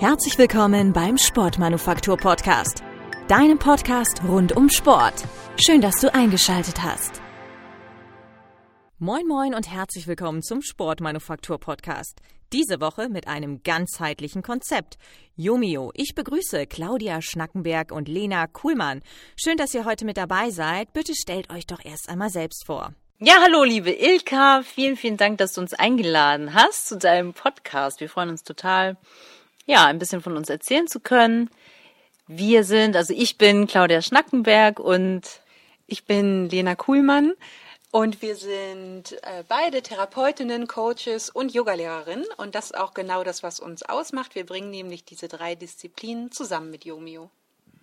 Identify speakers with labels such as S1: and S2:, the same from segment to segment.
S1: Herzlich willkommen beim Sportmanufaktur Podcast, deinem Podcast rund um Sport. Schön, dass du eingeschaltet hast. Moin moin und herzlich willkommen zum Sportmanufaktur Podcast. Diese Woche mit einem ganzheitlichen Konzept. Jomio, ich begrüße Claudia Schnackenberg und Lena Kuhlmann. Schön, dass ihr heute mit dabei seid. Bitte stellt euch doch erst einmal selbst vor.
S2: Ja, hallo liebe Ilka, vielen, vielen Dank, dass du uns eingeladen hast zu deinem Podcast. Wir freuen uns total, ja, ein bisschen von uns erzählen zu können. Wir sind, also ich bin Claudia Schnackenberg und
S3: ich bin Lena Kuhlmann und wir sind äh, beide Therapeutinnen, Coaches und Yogalehrerinnen und das ist auch genau das, was uns ausmacht. Wir bringen nämlich diese drei Disziplinen zusammen mit Yomio.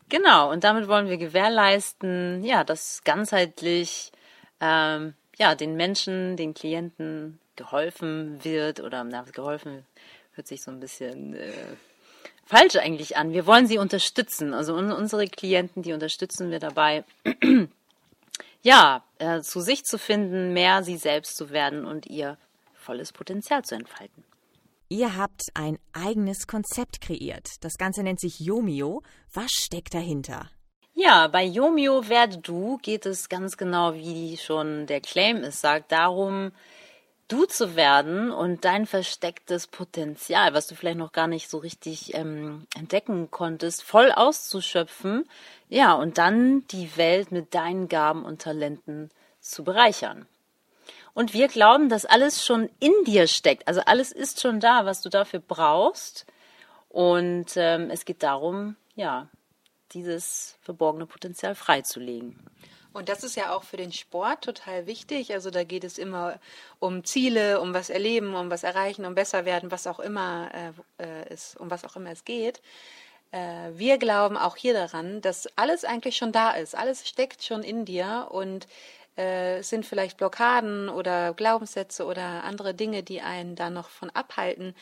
S2: Genau, und damit wollen wir gewährleisten, ja, dass ganzheitlich ähm, ja, den Menschen, den Klienten geholfen wird oder na, geholfen hört sich so ein bisschen äh, falsch eigentlich an. Wir wollen sie unterstützen. Also un unsere Klienten, die unterstützen wir dabei, ja, äh, zu sich zu finden, mehr sie selbst zu werden und ihr volles Potenzial zu entfalten.
S1: Ihr habt ein eigenes Konzept kreiert. Das Ganze nennt sich Yomio. Was steckt dahinter?
S2: Ja, bei Yomio werde du geht es ganz genau, wie schon der Claim ist, sagt darum, du zu werden und dein verstecktes Potenzial, was du vielleicht noch gar nicht so richtig ähm, entdecken konntest, voll auszuschöpfen, ja, und dann die Welt mit deinen Gaben und Talenten zu bereichern. Und wir glauben, dass alles schon in dir steckt. Also alles ist schon da, was du dafür brauchst. Und ähm, es geht darum, ja, dieses verborgene Potenzial freizulegen.
S3: Und das ist ja auch für den Sport total wichtig. Also da geht es immer um Ziele, um was erleben, um was erreichen, um besser werden, was auch immer äh, äh, ist, um was auch immer es geht. Äh, wir glauben auch hier daran, dass alles eigentlich schon da ist. Alles steckt schon in dir und äh, es sind vielleicht Blockaden oder Glaubenssätze oder andere Dinge, die einen da noch von abhalten,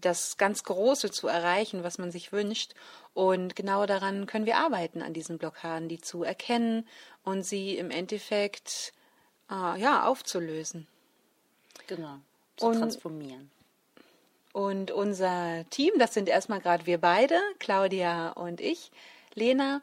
S3: das ganz Große zu erreichen, was man sich wünscht. Und genau daran können wir arbeiten, an diesen Blockaden, die zu erkennen und sie im Endeffekt äh, ja, aufzulösen.
S2: Genau, zu und, transformieren.
S3: Und unser Team, das sind erstmal gerade wir beide, Claudia und ich, Lena.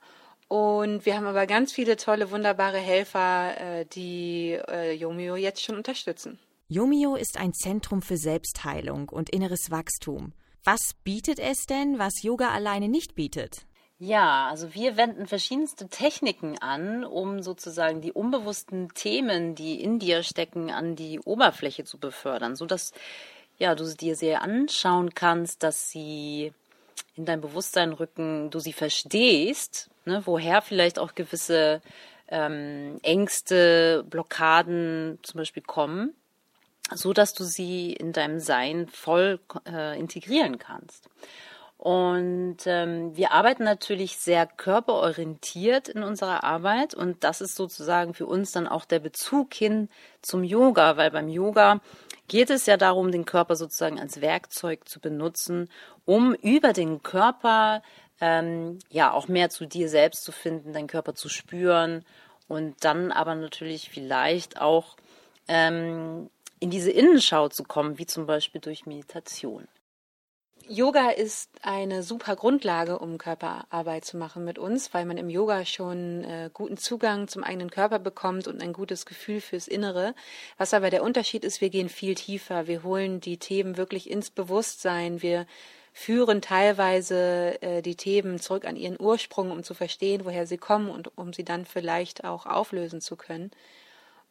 S3: Und wir haben aber ganz viele tolle, wunderbare Helfer, äh, die äh, Yomio jetzt schon unterstützen.
S1: Yomio ist ein Zentrum für Selbstheilung und inneres Wachstum. Was bietet es denn, was Yoga alleine nicht bietet?
S2: Ja, also wir wenden verschiedenste Techniken an, um sozusagen die unbewussten Themen, die in dir stecken, an die Oberfläche zu befördern, so dass ja, du sie dir sehr anschauen kannst, dass sie in dein Bewusstsein rücken, du sie verstehst, ne, woher vielleicht auch gewisse ähm, Ängste, Blockaden zum Beispiel kommen so dass du sie in deinem Sein voll äh, integrieren kannst. Und ähm, wir arbeiten natürlich sehr körperorientiert in unserer Arbeit. Und das ist sozusagen für uns dann auch der Bezug hin zum Yoga, weil beim Yoga geht es ja darum, den Körper sozusagen als Werkzeug zu benutzen, um über den Körper ähm, ja auch mehr zu dir selbst zu finden, deinen Körper zu spüren. Und dann aber natürlich vielleicht auch ähm, in diese Innenschau zu kommen, wie zum Beispiel durch Meditation.
S3: Yoga ist eine super Grundlage, um Körperarbeit zu machen mit uns, weil man im Yoga schon äh, guten Zugang zum eigenen Körper bekommt und ein gutes Gefühl fürs Innere. Was aber der Unterschied ist, wir gehen viel tiefer. Wir holen die Themen wirklich ins Bewusstsein. Wir führen teilweise äh, die Themen zurück an ihren Ursprung, um zu verstehen, woher sie kommen und um sie dann vielleicht auch auflösen zu können.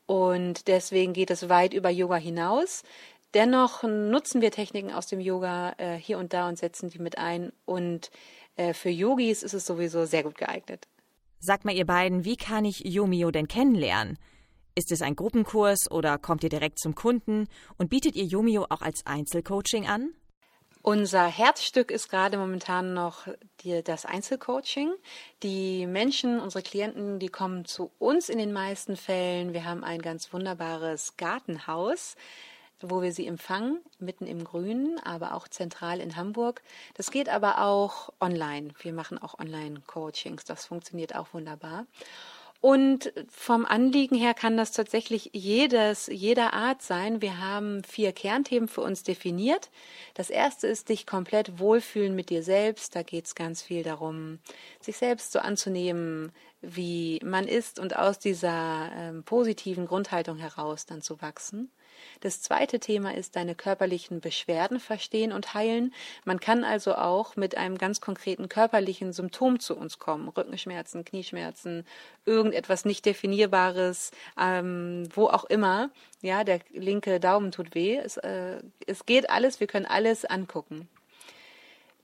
S3: Und deswegen geht es weit über Yoga hinaus. Dennoch nutzen wir Techniken aus dem Yoga äh, hier und da und setzen die mit ein. Und äh, für Yogis ist es sowieso sehr gut geeignet.
S1: Sagt mal, ihr beiden, wie kann ich Yomio denn kennenlernen? Ist es ein Gruppenkurs oder kommt ihr direkt zum Kunden und bietet ihr Yomio auch als Einzelcoaching an?
S3: Unser Herzstück ist gerade momentan noch die, das Einzelcoaching. Die Menschen, unsere Klienten, die kommen zu uns in den meisten Fällen. Wir haben ein ganz wunderbares Gartenhaus, wo wir sie empfangen, mitten im Grünen, aber auch zentral in Hamburg. Das geht aber auch online. Wir machen auch Online-Coachings. Das funktioniert auch wunderbar. Und vom Anliegen her kann das tatsächlich jedes, jeder Art sein. Wir haben vier Kernthemen für uns definiert. Das erste ist dich komplett wohlfühlen mit dir selbst. Da geht es ganz viel darum, sich selbst so anzunehmen, wie man ist und aus dieser ähm, positiven Grundhaltung heraus dann zu wachsen. Das zweite Thema ist deine körperlichen Beschwerden verstehen und heilen. Man kann also auch mit einem ganz konkreten körperlichen Symptom zu uns kommen. Rückenschmerzen, Knieschmerzen, irgendetwas nicht definierbares, ähm, wo auch immer. Ja, der linke Daumen tut weh. Es, äh, es geht alles, wir können alles angucken.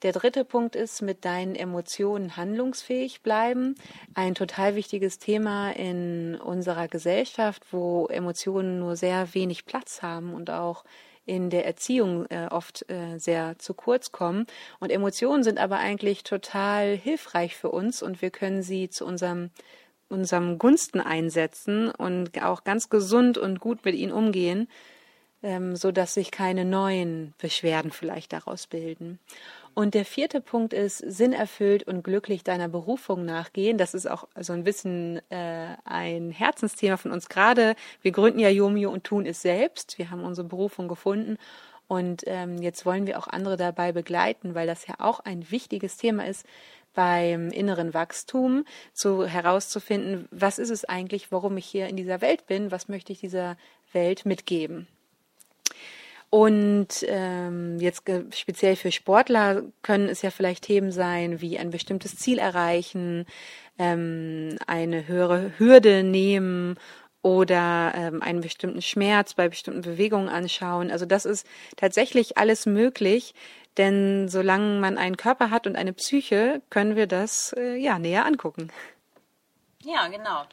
S3: Der dritte Punkt ist, mit deinen Emotionen handlungsfähig bleiben. Ein total wichtiges Thema in unserer Gesellschaft, wo Emotionen nur sehr wenig Platz haben und auch in der Erziehung äh, oft äh, sehr zu kurz kommen. Und Emotionen sind aber eigentlich total hilfreich für uns und wir können sie zu unserem unserem Gunsten einsetzen und auch ganz gesund und gut mit ihnen umgehen, ähm, so dass sich keine neuen Beschwerden vielleicht daraus bilden. Und der vierte Punkt ist, sinnerfüllt und glücklich deiner Berufung nachgehen. Das ist auch so ein bisschen äh, ein Herzensthema von uns gerade. Wir gründen ja Jomio und tun es selbst. Wir haben unsere Berufung gefunden. Und ähm, jetzt wollen wir auch andere dabei begleiten, weil das ja auch ein wichtiges Thema ist beim inneren Wachstum, zu herauszufinden, was ist es eigentlich, warum ich hier in dieser Welt bin, was möchte ich dieser Welt mitgeben. Und ähm, jetzt speziell für Sportler können es ja vielleicht Themen sein, wie ein bestimmtes Ziel erreichen, ähm, eine höhere Hürde nehmen oder ähm, einen bestimmten Schmerz bei bestimmten Bewegungen anschauen. Also das ist tatsächlich alles möglich, denn solange man einen Körper hat und eine Psyche, können wir das äh, ja näher angucken.
S2: Ja, genau.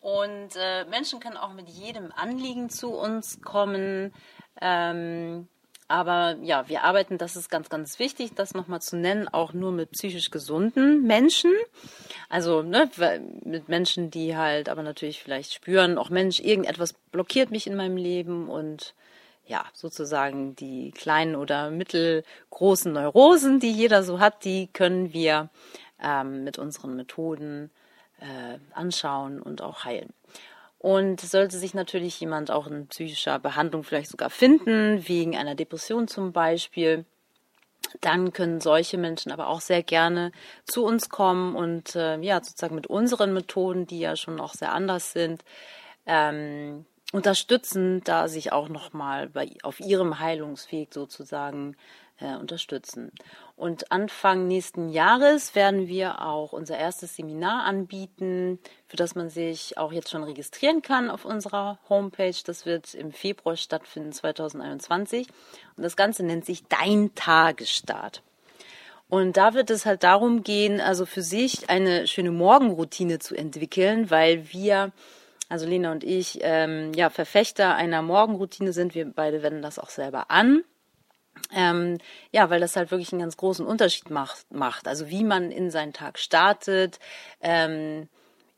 S2: Und äh, Menschen können auch mit jedem Anliegen zu uns kommen. Ähm, aber ja, wir arbeiten, das ist ganz, ganz wichtig, das nochmal zu nennen, auch nur mit psychisch gesunden Menschen. Also ne, mit Menschen, die halt aber natürlich vielleicht spüren, auch Mensch, irgendetwas blockiert mich in meinem Leben und ja, sozusagen die kleinen oder mittelgroßen Neurosen, die jeder so hat, die können wir ähm, mit unseren Methoden äh, anschauen und auch heilen. Und sollte sich natürlich jemand auch in psychischer Behandlung vielleicht sogar finden, wegen einer Depression zum Beispiel, dann können solche Menschen aber auch sehr gerne zu uns kommen und äh, ja, sozusagen mit unseren Methoden, die ja schon auch sehr anders sind, ähm, unterstützen, da sich auch nochmal auf ihrem Heilungsweg sozusagen äh, unterstützen. Und Anfang nächsten Jahres werden wir auch unser erstes Seminar anbieten, für das man sich auch jetzt schon registrieren kann auf unserer Homepage. Das wird im Februar stattfinden, 2021. Und das Ganze nennt sich Dein Tagesstart. Und da wird es halt darum gehen, also für sich eine schöne Morgenroutine zu entwickeln, weil wir, also Lena und ich, ähm, ja, Verfechter einer Morgenroutine sind. Wir beide wenden das auch selber an. Ähm, ja, weil das halt wirklich einen ganz großen Unterschied macht. macht. Also wie man in seinen Tag startet, ähm,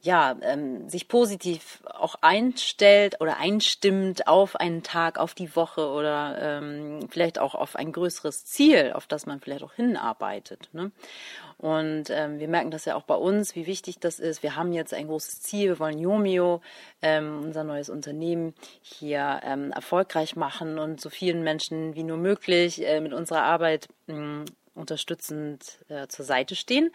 S2: ja, ähm, sich positiv auch einstellt oder einstimmt auf einen Tag, auf die Woche oder ähm, vielleicht auch auf ein größeres Ziel, auf das man vielleicht auch hinarbeitet. Ne? Und ähm, wir merken das ja auch bei uns, wie wichtig das ist. Wir haben jetzt ein großes Ziel. Wir wollen Yomio, ähm, unser neues Unternehmen, hier ähm, erfolgreich machen und so vielen Menschen wie nur möglich äh, mit unserer Arbeit mh, unterstützend äh, zur Seite stehen.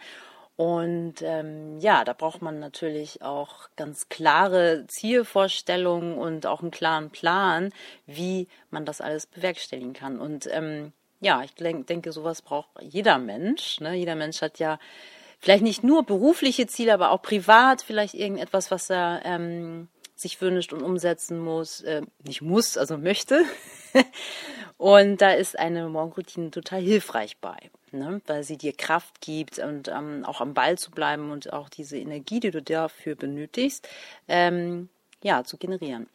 S2: Und ähm, ja, da braucht man natürlich auch ganz klare Zielvorstellungen und auch einen klaren Plan, wie man das alles bewerkstelligen kann. Und ähm, ja, ich denke, sowas braucht jeder Mensch. Ne? Jeder Mensch hat ja vielleicht nicht nur berufliche Ziele, aber auch privat vielleicht irgendetwas, was er ähm, sich wünscht und umsetzen muss, äh, nicht muss, also möchte. und da ist eine Morgenroutine total hilfreich bei, ne? weil sie dir Kraft gibt und ähm, auch am Ball zu bleiben und auch diese Energie, die du dafür benötigst, ähm, ja, zu generieren.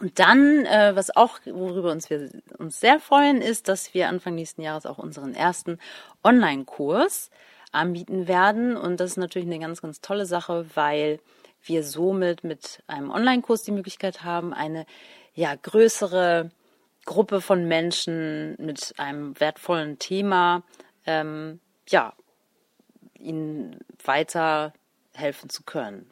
S2: Und dann, äh, was auch, worüber uns wir uns sehr freuen, ist, dass wir Anfang nächsten Jahres auch unseren ersten Online-Kurs anbieten werden. Und das ist natürlich eine ganz, ganz tolle Sache, weil wir somit mit einem Online-Kurs die Möglichkeit haben, eine ja größere Gruppe von Menschen mit einem wertvollen Thema ähm, ja ihnen weiter helfen zu können.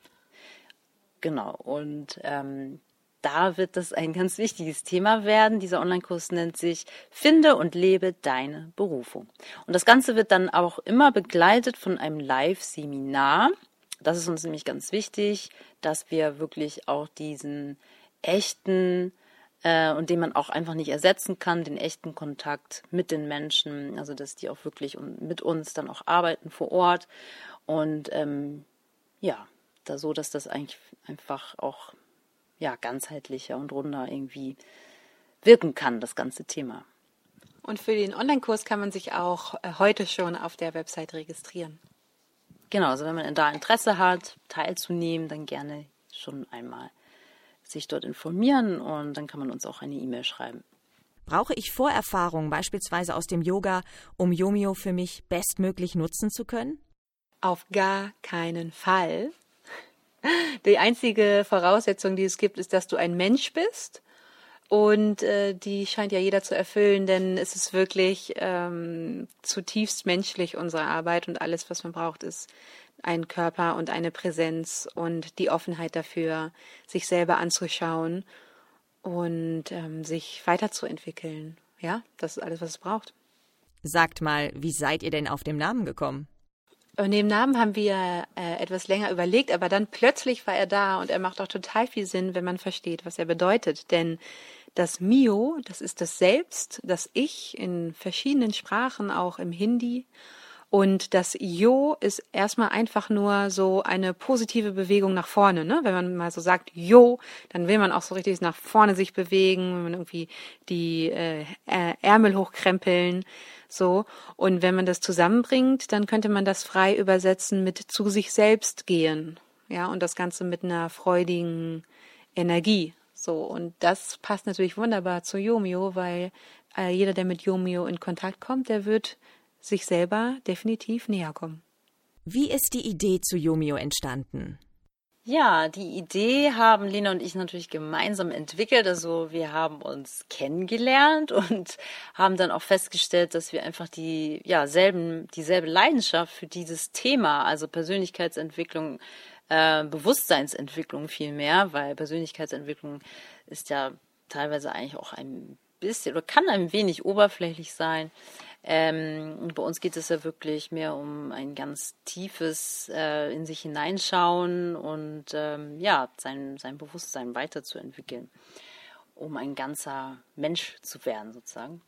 S2: Genau. Und ähm, da wird das ein ganz wichtiges Thema werden. Dieser Online-Kurs nennt sich Finde und lebe deine Berufung. Und das Ganze wird dann auch immer begleitet von einem Live-Seminar. Das ist uns nämlich ganz wichtig, dass wir wirklich auch diesen echten äh, und den man auch einfach nicht ersetzen kann, den echten Kontakt mit den Menschen, also dass die auch wirklich mit uns dann auch arbeiten vor Ort und ähm, ja, da so, dass das eigentlich einfach auch ja ganzheitlicher und runder irgendwie wirken kann, das ganze Thema.
S3: Und für den Online-Kurs kann man sich auch äh, heute schon auf der Website registrieren.
S2: Genau, also wenn man da Interesse hat, teilzunehmen, dann gerne schon einmal sich dort informieren und dann kann man uns auch eine E-Mail schreiben.
S1: Brauche ich Vorerfahrung beispielsweise aus dem Yoga, um Yomio für mich bestmöglich nutzen zu können?
S3: Auf gar keinen Fall. Die einzige Voraussetzung, die es gibt, ist, dass du ein Mensch bist. Und äh, die scheint ja jeder zu erfüllen, denn es ist wirklich ähm, zutiefst menschlich, unsere Arbeit und alles, was man braucht, ist ein Körper und eine Präsenz und die Offenheit dafür, sich selber anzuschauen und ähm, sich weiterzuentwickeln. Ja, das ist alles, was es braucht.
S1: Sagt mal, wie seid ihr denn auf den Namen gekommen?
S3: Und den Namen haben wir äh, etwas länger überlegt, aber dann plötzlich war er da und er macht auch total viel Sinn, wenn man versteht, was er bedeutet. Denn das Mio, das ist das Selbst, das Ich in verschiedenen Sprachen, auch im Hindi und das Jo ist erstmal einfach nur so eine positive Bewegung nach vorne. Ne? Wenn man mal so sagt Jo, dann will man auch so richtig nach vorne sich bewegen, wenn man irgendwie die äh, Ärmel hochkrempeln. So. Und wenn man das zusammenbringt, dann könnte man das frei übersetzen mit zu sich selbst gehen. Ja, und das Ganze mit einer freudigen Energie. So. Und das passt natürlich wunderbar zu Yomio, weil äh, jeder, der mit Yomio in Kontakt kommt, der wird sich selber definitiv näher kommen.
S1: Wie ist die Idee zu Yomio entstanden?
S2: Ja, die Idee haben Lena und ich natürlich gemeinsam entwickelt. Also wir haben uns kennengelernt und haben dann auch festgestellt, dass wir einfach die ja selben dieselbe Leidenschaft für dieses Thema, also Persönlichkeitsentwicklung, äh, Bewusstseinsentwicklung vielmehr, weil Persönlichkeitsentwicklung ist ja teilweise eigentlich auch ein bisschen oder kann ein wenig oberflächlich sein. Ähm, bei uns geht es ja wirklich mehr um ein ganz tiefes äh, in sich hineinschauen und ähm, ja, sein, sein Bewusstsein weiterzuentwickeln, um ein ganzer Mensch zu werden sozusagen.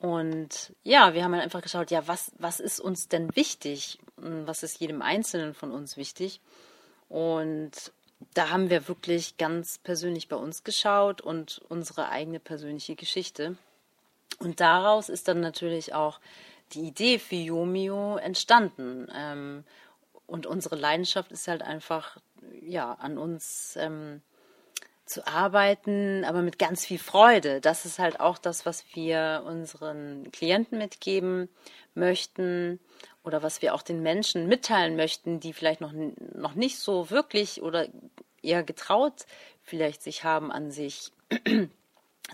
S2: Und ja, wir haben dann einfach geschaut, ja, was, was ist uns denn wichtig? Was ist jedem Einzelnen von uns wichtig? Und da haben wir wirklich ganz persönlich bei uns geschaut und unsere eigene persönliche Geschichte. Und daraus ist dann natürlich auch die Idee für Yomio entstanden. Ähm, und unsere Leidenschaft ist halt einfach, ja, an uns ähm, zu arbeiten, aber mit ganz viel Freude. Das ist halt auch das, was wir unseren Klienten mitgeben möchten oder was wir auch den Menschen mitteilen möchten, die vielleicht noch, noch nicht so wirklich oder eher getraut vielleicht sich haben, an sich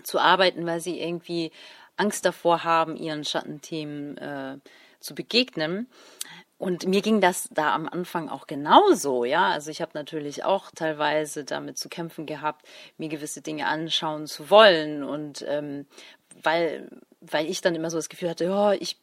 S2: zu arbeiten, weil sie irgendwie Angst davor haben, ihren Schattenthemen äh, zu begegnen. Und mir ging das da am Anfang auch genauso, ja. Also ich habe natürlich auch teilweise damit zu kämpfen gehabt, mir gewisse Dinge anschauen zu wollen und ähm, weil weil ich dann immer so das Gefühl hatte, ja, ich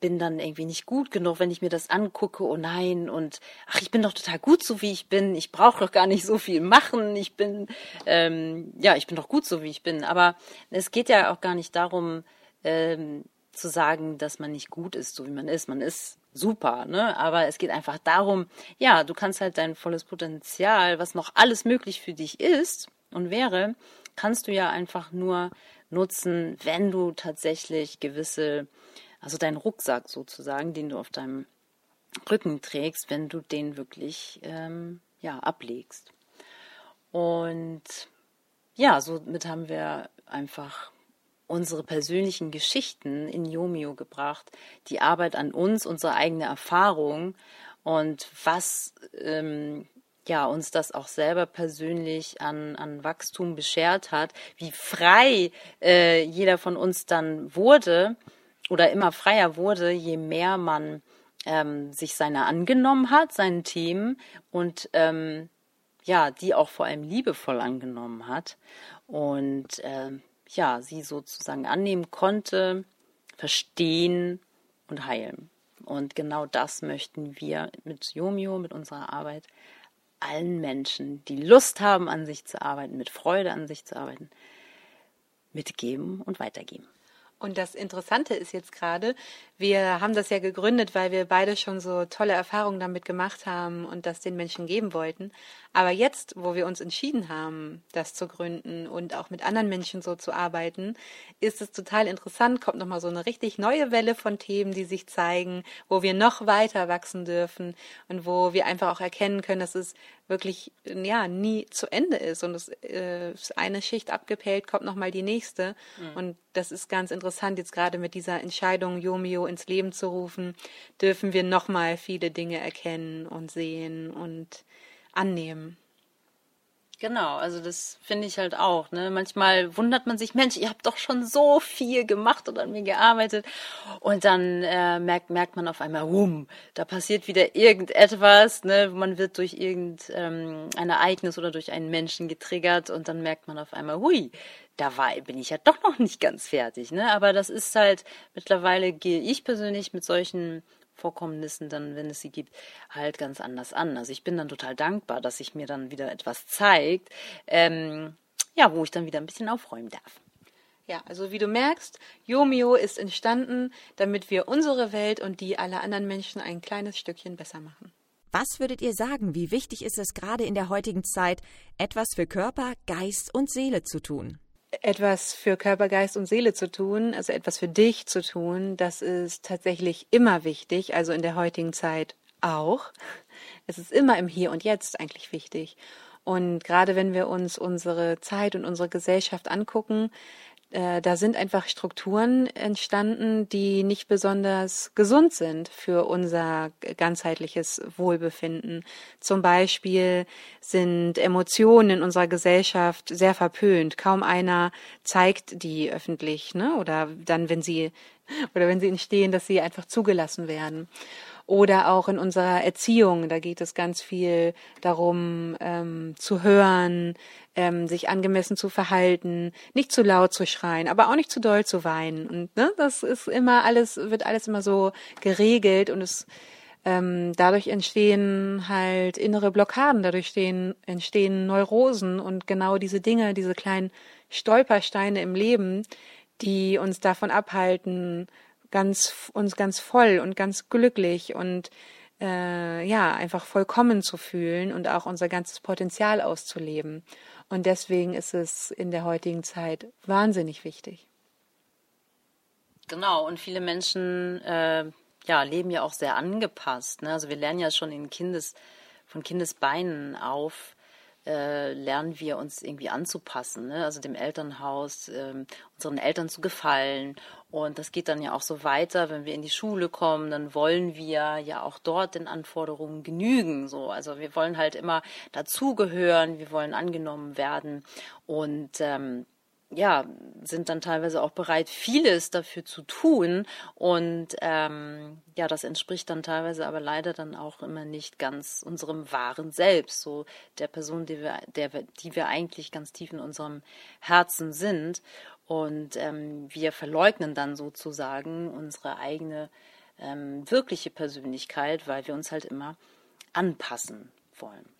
S2: bin dann irgendwie nicht gut genug, wenn ich mir das angucke, oh nein, und ach, ich bin doch total gut so, wie ich bin, ich brauche doch gar nicht so viel machen, ich bin, ähm, ja, ich bin doch gut so, wie ich bin. Aber es geht ja auch gar nicht darum, ähm, zu sagen, dass man nicht gut ist, so wie man ist. Man ist super, ne? Aber es geht einfach darum, ja, du kannst halt dein volles Potenzial, was noch alles möglich für dich ist und wäre, kannst du ja einfach nur nutzen, wenn du tatsächlich gewisse also dein Rucksack sozusagen, den du auf deinem Rücken trägst, wenn du den wirklich ähm, ja, ablegst. Und ja, somit haben wir einfach unsere persönlichen Geschichten in Yomio gebracht, die Arbeit an uns, unsere eigene Erfahrung und was ähm, ja uns das auch selber persönlich an, an Wachstum beschert hat, wie frei äh, jeder von uns dann wurde oder immer freier wurde, je mehr man ähm, sich seiner angenommen hat, seinen Themen und ähm, ja, die auch vor allem liebevoll angenommen hat und äh, ja, sie sozusagen annehmen konnte, verstehen und heilen. Und genau das möchten wir mit Yomio, mit unserer Arbeit, allen Menschen, die Lust haben, an sich zu arbeiten, mit Freude an sich zu arbeiten, mitgeben und weitergeben.
S3: Und das Interessante ist jetzt gerade, wir haben das ja gegründet, weil wir beide schon so tolle Erfahrungen damit gemacht haben und das den Menschen geben wollten. Aber jetzt, wo wir uns entschieden haben, das zu gründen und auch mit anderen Menschen so zu arbeiten, ist es total interessant, kommt nochmal so eine richtig neue Welle von Themen, die sich zeigen, wo wir noch weiter wachsen dürfen und wo wir einfach auch erkennen können, dass es wirklich ja nie zu Ende ist und es äh, eine Schicht abgepellt, kommt nochmal die nächste. Mhm. Und das ist ganz interessant, jetzt gerade mit dieser Entscheidung, Yomio ins Leben zu rufen, dürfen wir nochmal viele Dinge erkennen und sehen und annehmen.
S2: Genau, also das finde ich halt auch. Ne? Manchmal wundert man sich, Mensch, ihr habt doch schon so viel gemacht und an mir gearbeitet. Und dann äh, merkt, merkt man auf einmal, wum, da passiert wieder irgendetwas. Ne? Man wird durch irgendein ähm, Ereignis oder durch einen Menschen getriggert und dann merkt man auf einmal, hui, da war, bin ich ja doch noch nicht ganz fertig. Ne? Aber das ist halt, mittlerweile gehe ich persönlich mit solchen Vorkommnissen dann, wenn es sie gibt, halt ganz anders an. Also ich bin dann total dankbar, dass sich mir dann wieder etwas zeigt, ähm, ja, wo ich dann wieder ein bisschen aufräumen darf.
S3: Ja, also wie du merkst, Yomio ist entstanden, damit wir unsere Welt und die aller anderen Menschen ein kleines Stückchen besser machen.
S1: Was würdet ihr sagen, wie wichtig ist es gerade in der heutigen Zeit, etwas für Körper, Geist und Seele zu tun?
S3: Etwas für Körper, Geist und Seele zu tun, also etwas für dich zu tun, das ist tatsächlich immer wichtig, also in der heutigen Zeit auch. Es ist immer im Hier und Jetzt eigentlich wichtig. Und gerade wenn wir uns unsere Zeit und unsere Gesellschaft angucken, äh, da sind einfach Strukturen entstanden, die nicht besonders gesund sind für unser ganzheitliches Wohlbefinden. Zum Beispiel sind Emotionen in unserer Gesellschaft sehr verpönt. Kaum einer zeigt die öffentlich, ne? Oder dann, wenn sie oder wenn sie entstehen, dass sie einfach zugelassen werden oder auch in unserer Erziehung. Da geht es ganz viel darum, ähm, zu hören, ähm, sich angemessen zu verhalten, nicht zu laut zu schreien, aber auch nicht zu doll zu weinen. Und ne, das ist immer alles, wird alles immer so geregelt und es ähm, dadurch entstehen halt innere Blockaden, dadurch stehen, entstehen Neurosen und genau diese Dinge, diese kleinen Stolpersteine im Leben, die uns davon abhalten, ganz uns ganz voll und ganz glücklich und äh, ja einfach vollkommen zu fühlen und auch unser ganzes Potenzial auszuleben. Und deswegen ist es in der heutigen Zeit wahnsinnig wichtig.
S2: Genau, und viele Menschen äh, ja, leben ja auch sehr angepasst. Ne? Also wir lernen ja schon in Kindes, von Kindesbeinen auf, äh, lernen wir uns irgendwie anzupassen, ne? also dem Elternhaus, äh, unseren Eltern zu gefallen. Und das geht dann ja auch so weiter, wenn wir in die Schule kommen, dann wollen wir ja auch dort den Anforderungen genügen. So, also wir wollen halt immer dazugehören, wir wollen angenommen werden und ähm, ja, sind dann teilweise auch bereit, vieles dafür zu tun. Und ähm, ja, das entspricht dann teilweise aber leider dann auch immer nicht ganz unserem wahren Selbst, so der Person, die wir, der, die wir eigentlich ganz tief in unserem Herzen sind. Und ähm, wir verleugnen dann sozusagen unsere eigene ähm, wirkliche Persönlichkeit, weil wir uns halt immer anpassen wollen.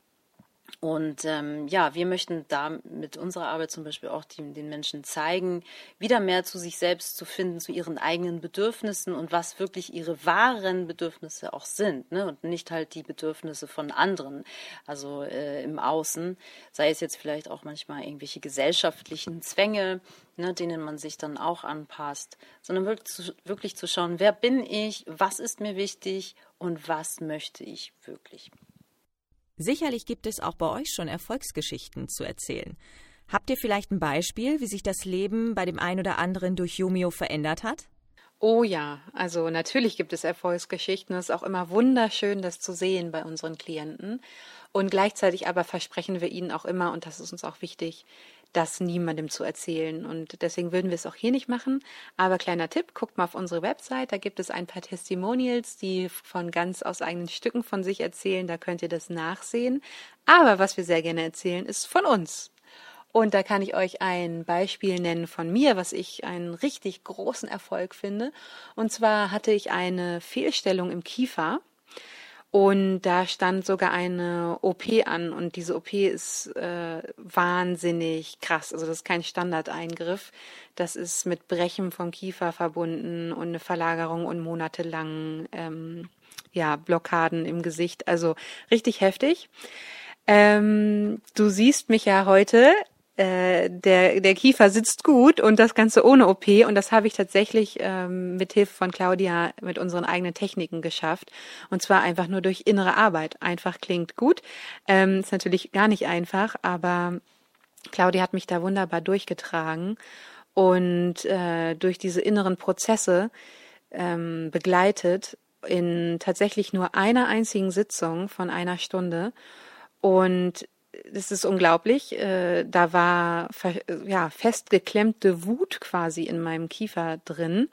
S2: Und ähm, ja, wir möchten da mit unserer Arbeit zum Beispiel auch die, den Menschen zeigen, wieder mehr zu sich selbst zu finden, zu ihren eigenen Bedürfnissen und was wirklich ihre wahren Bedürfnisse auch sind. Ne? Und nicht halt die Bedürfnisse von anderen, also äh, im Außen, sei es jetzt vielleicht auch manchmal irgendwelche gesellschaftlichen Zwänge, ne, denen man sich dann auch anpasst, sondern wirklich zu, wirklich zu schauen, wer bin ich, was ist mir wichtig und was möchte ich wirklich.
S1: Sicherlich gibt es auch bei euch schon Erfolgsgeschichten zu erzählen. Habt ihr vielleicht ein Beispiel, wie sich das Leben bei dem einen oder anderen durch Yumio verändert hat?
S3: Oh ja, also natürlich gibt es Erfolgsgeschichten. Es ist auch immer wunderschön, das zu sehen bei unseren Klienten. Und gleichzeitig aber versprechen wir ihnen auch immer, und das ist uns auch wichtig, das niemandem zu erzählen. Und deswegen würden wir es auch hier nicht machen. Aber kleiner Tipp, guckt mal auf unsere Website, da gibt es ein paar Testimonials, die von ganz aus eigenen Stücken von sich erzählen, da könnt ihr das nachsehen. Aber was wir sehr gerne erzählen, ist von uns. Und da kann ich euch ein Beispiel nennen von mir, was ich einen richtig großen Erfolg finde. Und zwar hatte ich eine Fehlstellung im Kiefer. Und da stand sogar eine OP an und diese OP ist äh, wahnsinnig krass. Also das ist kein Standardeingriff. Das ist mit Brechen vom Kiefer verbunden und eine Verlagerung und monatelang ähm, ja Blockaden im Gesicht. Also richtig heftig. Ähm, du siehst mich ja heute äh, der, der Kiefer sitzt gut und das Ganze ohne OP. Und das habe ich tatsächlich ähm, mit Hilfe von Claudia mit unseren eigenen Techniken geschafft. Und zwar einfach nur durch innere Arbeit. Einfach klingt gut. Ähm, ist natürlich gar nicht einfach, aber Claudia hat mich da wunderbar durchgetragen und äh, durch diese inneren Prozesse ähm, begleitet in tatsächlich nur einer einzigen Sitzung von einer Stunde. Und das ist unglaublich. Äh, da war ja festgeklemmte Wut quasi in meinem Kiefer drin,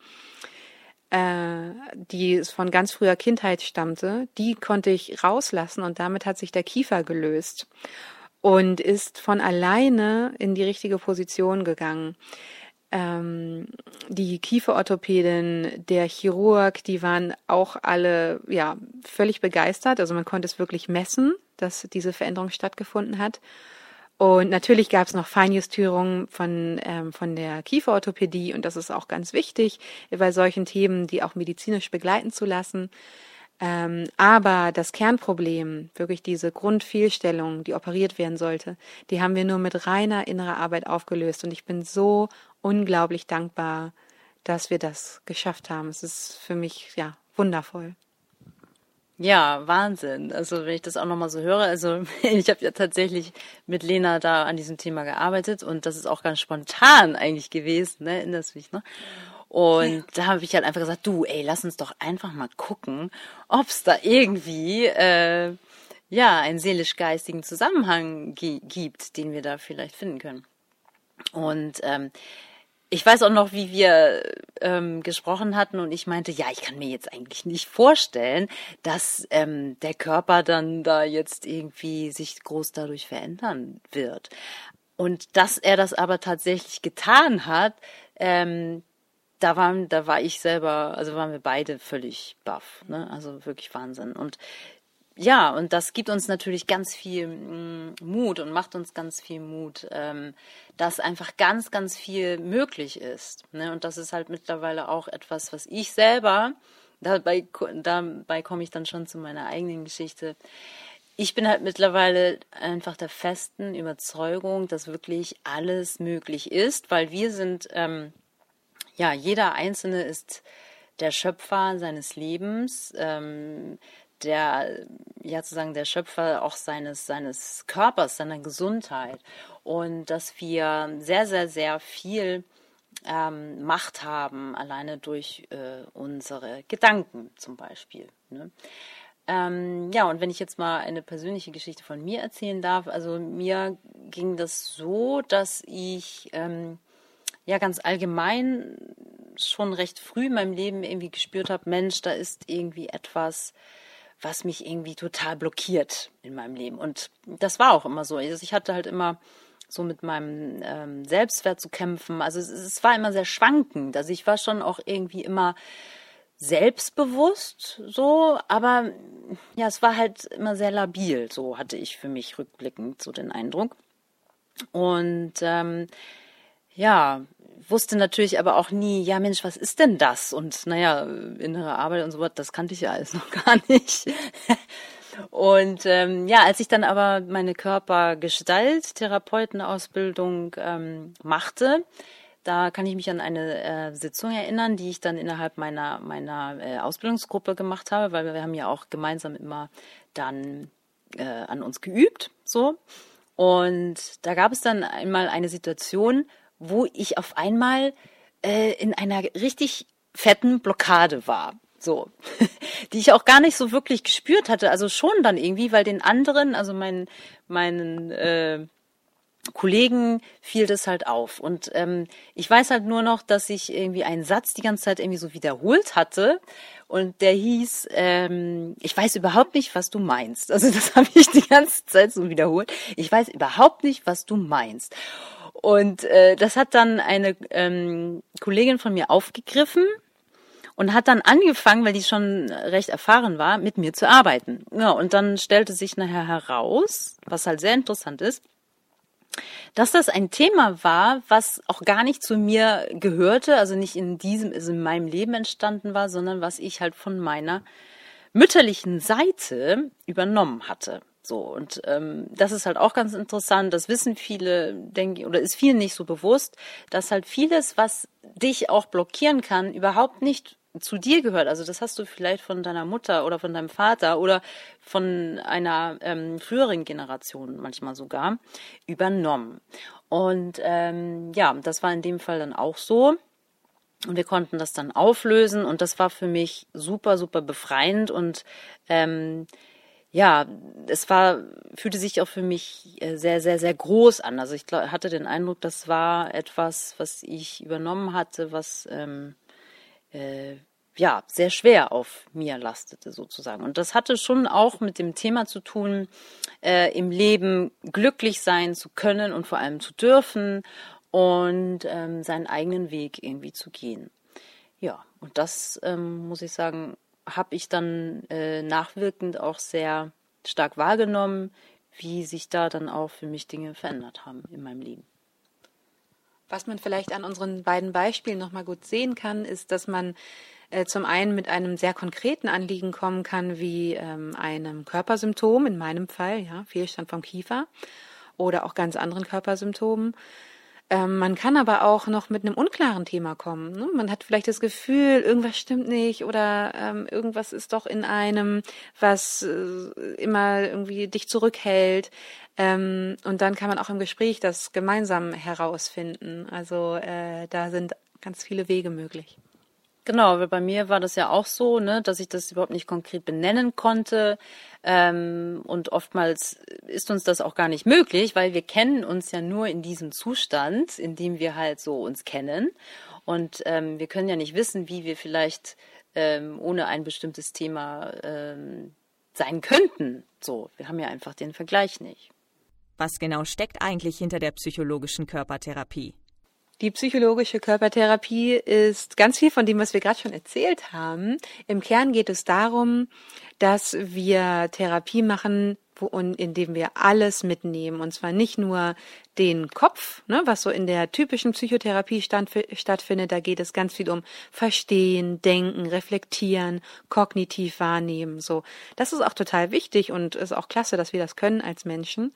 S3: äh, die von ganz früher Kindheit stammte. Die konnte ich rauslassen und damit hat sich der Kiefer gelöst und ist von alleine in die richtige Position gegangen ähm, die Kieferorthopädin, der Chirurg, die waren auch alle ja völlig begeistert. Also man konnte es wirklich messen, dass diese Veränderung stattgefunden hat. Und natürlich gab es noch Feinjustierungen von, ähm, von der Kieferorthopädie und das ist auch ganz wichtig, bei solchen Themen, die auch medizinisch begleiten zu lassen. Ähm, aber das Kernproblem, wirklich diese Grundfehlstellung, die operiert werden sollte, die haben wir nur mit reiner innerer Arbeit aufgelöst. Und ich bin so unglaublich dankbar, dass wir das geschafft haben. Es ist für mich ja wundervoll.
S2: Ja, Wahnsinn. Also wenn ich das auch nochmal so höre, also ich habe ja tatsächlich mit Lena da an diesem Thema gearbeitet und das ist auch ganz spontan eigentlich gewesen, ne? Erinnerst du mich, ne? Und ja. da habe ich halt einfach gesagt, du, ey, lass uns doch einfach mal gucken, ob es da irgendwie äh, ja einen seelisch-geistigen Zusammenhang gibt, den wir da vielleicht finden können. Und ähm, ich weiß auch noch, wie wir ähm, gesprochen hatten und ich meinte, ja, ich kann mir jetzt eigentlich nicht vorstellen, dass ähm, der Körper dann da jetzt irgendwie sich groß dadurch verändern wird. Und dass er das aber tatsächlich getan hat, ähm, da waren, da war ich selber, also waren wir beide völlig baff, ne? Also wirklich Wahnsinn. Und ja, und das gibt uns natürlich ganz viel mm, Mut und macht uns ganz viel Mut, ähm, dass einfach ganz, ganz viel möglich ist. Ne? Und das ist halt mittlerweile auch etwas, was ich selber, dabei, dabei komme ich dann schon zu meiner eigenen Geschichte. Ich bin halt mittlerweile einfach der festen Überzeugung, dass wirklich alles möglich ist, weil wir sind, ähm, ja, jeder Einzelne ist der Schöpfer seines Lebens. Ähm, der, ja, sozusagen der Schöpfer auch seines, seines Körpers, seiner Gesundheit. Und dass wir sehr, sehr, sehr viel ähm, Macht haben, alleine durch äh, unsere Gedanken zum Beispiel. Ne? Ähm, ja, und wenn ich jetzt mal eine persönliche Geschichte von mir erzählen darf, also mir ging das so, dass ich ähm, ja ganz allgemein schon recht früh in meinem Leben irgendwie gespürt habe, Mensch, da ist irgendwie etwas, was mich irgendwie total blockiert in meinem Leben. Und das war auch immer so. Also ich hatte halt immer so mit meinem ähm, Selbstwert zu kämpfen. Also es, es war immer sehr schwankend. Also ich war schon auch irgendwie immer selbstbewusst so, aber ja, es war halt immer sehr labil, so hatte ich für mich rückblickend so den Eindruck. Und ähm, ja, wusste natürlich aber auch nie, ja Mensch, was ist denn das? Und naja, innere Arbeit und so was, das kannte ich ja alles noch gar nicht. Und ähm, ja, als ich dann aber meine Körpergestalt-Therapeutenausbildung ähm, machte, da kann ich mich an eine äh, Sitzung erinnern, die ich dann innerhalb meiner meiner äh, Ausbildungsgruppe gemacht habe, weil wir, haben ja auch gemeinsam immer dann äh, an uns geübt, so. Und da gab es dann einmal eine Situation, wo ich auf einmal äh, in einer richtig fetten Blockade war. So, die ich auch gar nicht so wirklich gespürt hatte. Also schon dann irgendwie, weil den anderen, also meinen, meinen, äh, Kollegen fiel das halt auf. Und ähm, ich weiß halt nur noch, dass ich irgendwie einen Satz die ganze Zeit irgendwie so wiederholt hatte. Und der hieß, ähm, ich weiß überhaupt nicht, was du meinst. Also das habe ich die ganze Zeit so wiederholt. Ich weiß überhaupt nicht, was du meinst. Und äh, das hat dann eine ähm, Kollegin von mir aufgegriffen und hat dann angefangen, weil die schon recht erfahren war, mit mir zu arbeiten. Ja, und dann stellte sich nachher heraus, was halt sehr interessant ist, dass das ein Thema war, was auch gar nicht zu mir gehörte, also nicht in diesem, also in meinem Leben entstanden war, sondern was ich halt von meiner mütterlichen Seite übernommen hatte. So, und ähm, das ist halt auch ganz interessant, das wissen viele, denke ich, oder ist vielen nicht so bewusst, dass halt vieles, was dich auch blockieren kann, überhaupt nicht zu dir gehört. Also das hast du vielleicht von deiner Mutter oder von deinem Vater oder von einer ähm, früheren Generation manchmal sogar übernommen. Und ähm, ja, das war in dem Fall dann auch so. Und wir konnten das dann auflösen und das war für mich super, super befreiend und ähm, ja, es war, fühlte sich auch für mich äh, sehr, sehr, sehr groß an. Also ich hatte den Eindruck, das war etwas, was ich übernommen hatte, was ähm, äh, ja sehr schwer auf mir lastete sozusagen. Und das hatte schon auch mit dem Thema zu tun, äh, im Leben glücklich sein zu können und vor allem zu dürfen und ähm, seinen eigenen Weg irgendwie zu gehen. Ja, und das ähm, muss ich sagen, habe ich dann äh, nachwirkend auch sehr stark wahrgenommen, wie sich da dann auch für mich Dinge verändert haben in meinem Leben.
S3: Was man vielleicht an unseren beiden Beispielen nochmal gut sehen kann, ist, dass man äh, zum einen mit einem sehr konkreten Anliegen kommen kann, wie ähm, einem Körpersymptom, in meinem Fall, ja, Fehlstand vom Kiefer oder auch ganz anderen Körpersymptomen. Ähm, man kann aber auch noch mit einem unklaren Thema kommen. Ne? Man hat vielleicht das Gefühl, irgendwas stimmt nicht oder ähm, irgendwas ist doch in einem, was äh, immer irgendwie dich zurückhält. Ähm, und dann kann man auch im Gespräch das gemeinsam herausfinden. Also äh, da sind ganz viele Wege möglich.
S2: Genau, weil bei mir war das ja auch so, ne, dass ich das überhaupt nicht konkret benennen konnte. Ähm, und oftmals ist uns das auch gar nicht möglich, weil wir kennen uns ja nur in diesem Zustand, in dem wir halt so uns kennen. Und ähm, wir können ja nicht wissen, wie wir vielleicht ähm, ohne ein bestimmtes Thema ähm, sein könnten. So, wir haben ja einfach den Vergleich nicht.
S1: Was genau steckt eigentlich hinter der psychologischen Körpertherapie?
S3: Die psychologische Körpertherapie ist ganz viel von dem, was wir gerade schon erzählt haben. Im Kern geht es darum, dass wir Therapie machen, wo, indem wir alles mitnehmen. Und zwar nicht nur den Kopf, ne, was so in der typischen Psychotherapie stand, stattfindet. Da geht es ganz viel um Verstehen, Denken, Reflektieren, kognitiv wahrnehmen. So, das ist auch total wichtig und ist auch klasse, dass wir das können als Menschen.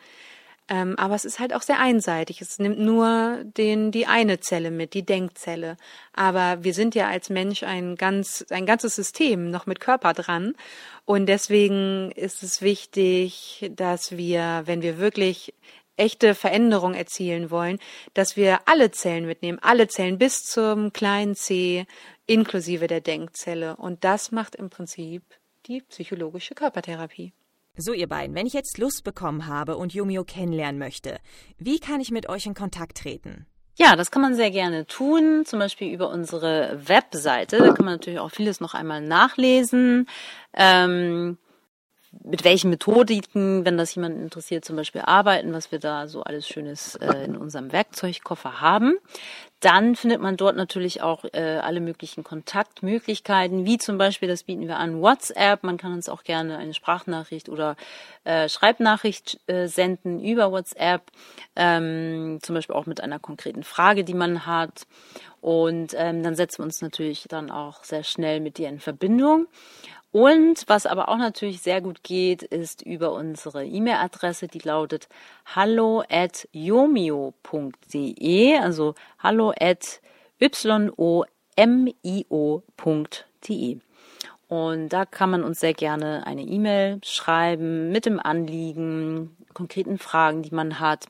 S3: Ähm, aber es ist halt auch sehr einseitig. Es nimmt nur den, die eine Zelle mit, die Denkzelle. Aber wir sind ja als Mensch ein ganz, ein ganzes System noch mit Körper dran. Und deswegen ist es wichtig, dass wir, wenn wir wirklich echte Veränderung erzielen wollen, dass wir alle Zellen mitnehmen, alle Zellen bis zum kleinen C inklusive der Denkzelle. Und das macht im Prinzip die psychologische Körpertherapie.
S1: So, ihr beiden, wenn ich jetzt Lust bekommen habe und Yumio kennenlernen möchte, wie kann ich mit euch in Kontakt treten?
S2: Ja, das kann man sehr gerne tun, zum Beispiel über unsere Webseite. Da kann man natürlich auch vieles noch einmal nachlesen. Ähm, mit welchen Methodiken, wenn das jemand interessiert, zum Beispiel arbeiten, was wir da so alles Schönes äh, in unserem Werkzeugkoffer haben. Dann findet man dort natürlich auch äh, alle möglichen Kontaktmöglichkeiten, wie zum Beispiel, das bieten wir an, WhatsApp. Man kann uns auch gerne eine Sprachnachricht oder äh, Schreibnachricht äh, senden über WhatsApp, ähm, zum Beispiel auch mit einer konkreten Frage, die man hat. Und ähm, dann setzen wir uns natürlich dann auch sehr schnell mit dir in Verbindung. Und was aber auch natürlich sehr gut geht, ist über unsere E-Mail-Adresse, die lautet hallo at yomio.de, also hallo at y-o-m-i-o.de. Und da kann man uns sehr gerne eine E-Mail schreiben mit dem Anliegen, konkreten Fragen, die man hat.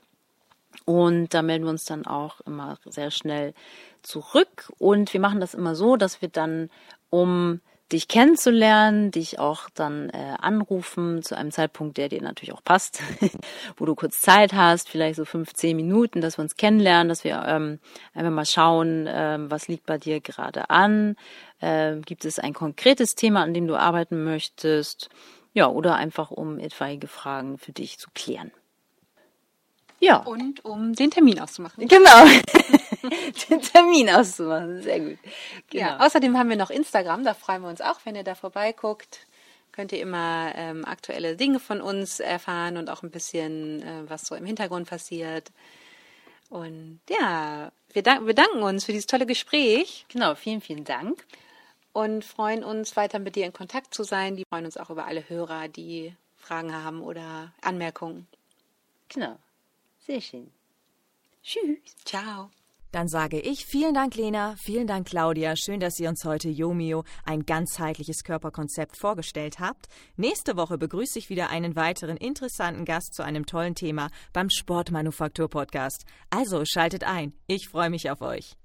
S2: Und da melden wir uns dann auch immer sehr schnell zurück. Und wir machen das immer so, dass wir dann um dich kennenzulernen, dich auch dann äh, anrufen zu einem Zeitpunkt, der dir natürlich auch passt, wo du kurz Zeit hast, vielleicht so fünf, zehn Minuten, dass wir uns kennenlernen, dass wir ähm, einfach mal schauen, ähm, was liegt bei dir gerade an, ähm, gibt es ein konkretes Thema, an dem du arbeiten möchtest, ja, oder einfach um etwaige Fragen für dich zu klären.
S3: Ja. Und um den Termin auszumachen.
S2: Genau. den Termin auszumachen. Sehr gut.
S3: Genau. Ja, außerdem haben wir noch Instagram. Da freuen wir uns auch, wenn ihr da vorbeiguckt. Könnt ihr immer ähm, aktuelle Dinge von uns erfahren und auch ein bisschen, äh, was so im Hintergrund passiert. Und ja, wir bedanken uns für dieses tolle Gespräch.
S2: Genau, vielen, vielen Dank.
S3: Und freuen uns, weiter mit dir in Kontakt zu sein. Die freuen uns auch über alle Hörer, die Fragen haben oder Anmerkungen.
S2: Genau. Sehr schön. Tschüss.
S3: Ciao.
S1: Dann sage ich vielen Dank, Lena, vielen Dank, Claudia. Schön, dass ihr uns heute Yomio ein ganzheitliches Körperkonzept vorgestellt habt. Nächste Woche begrüße ich wieder einen weiteren interessanten Gast zu einem tollen Thema beim Sportmanufaktur Podcast. Also schaltet ein. Ich freue mich auf euch.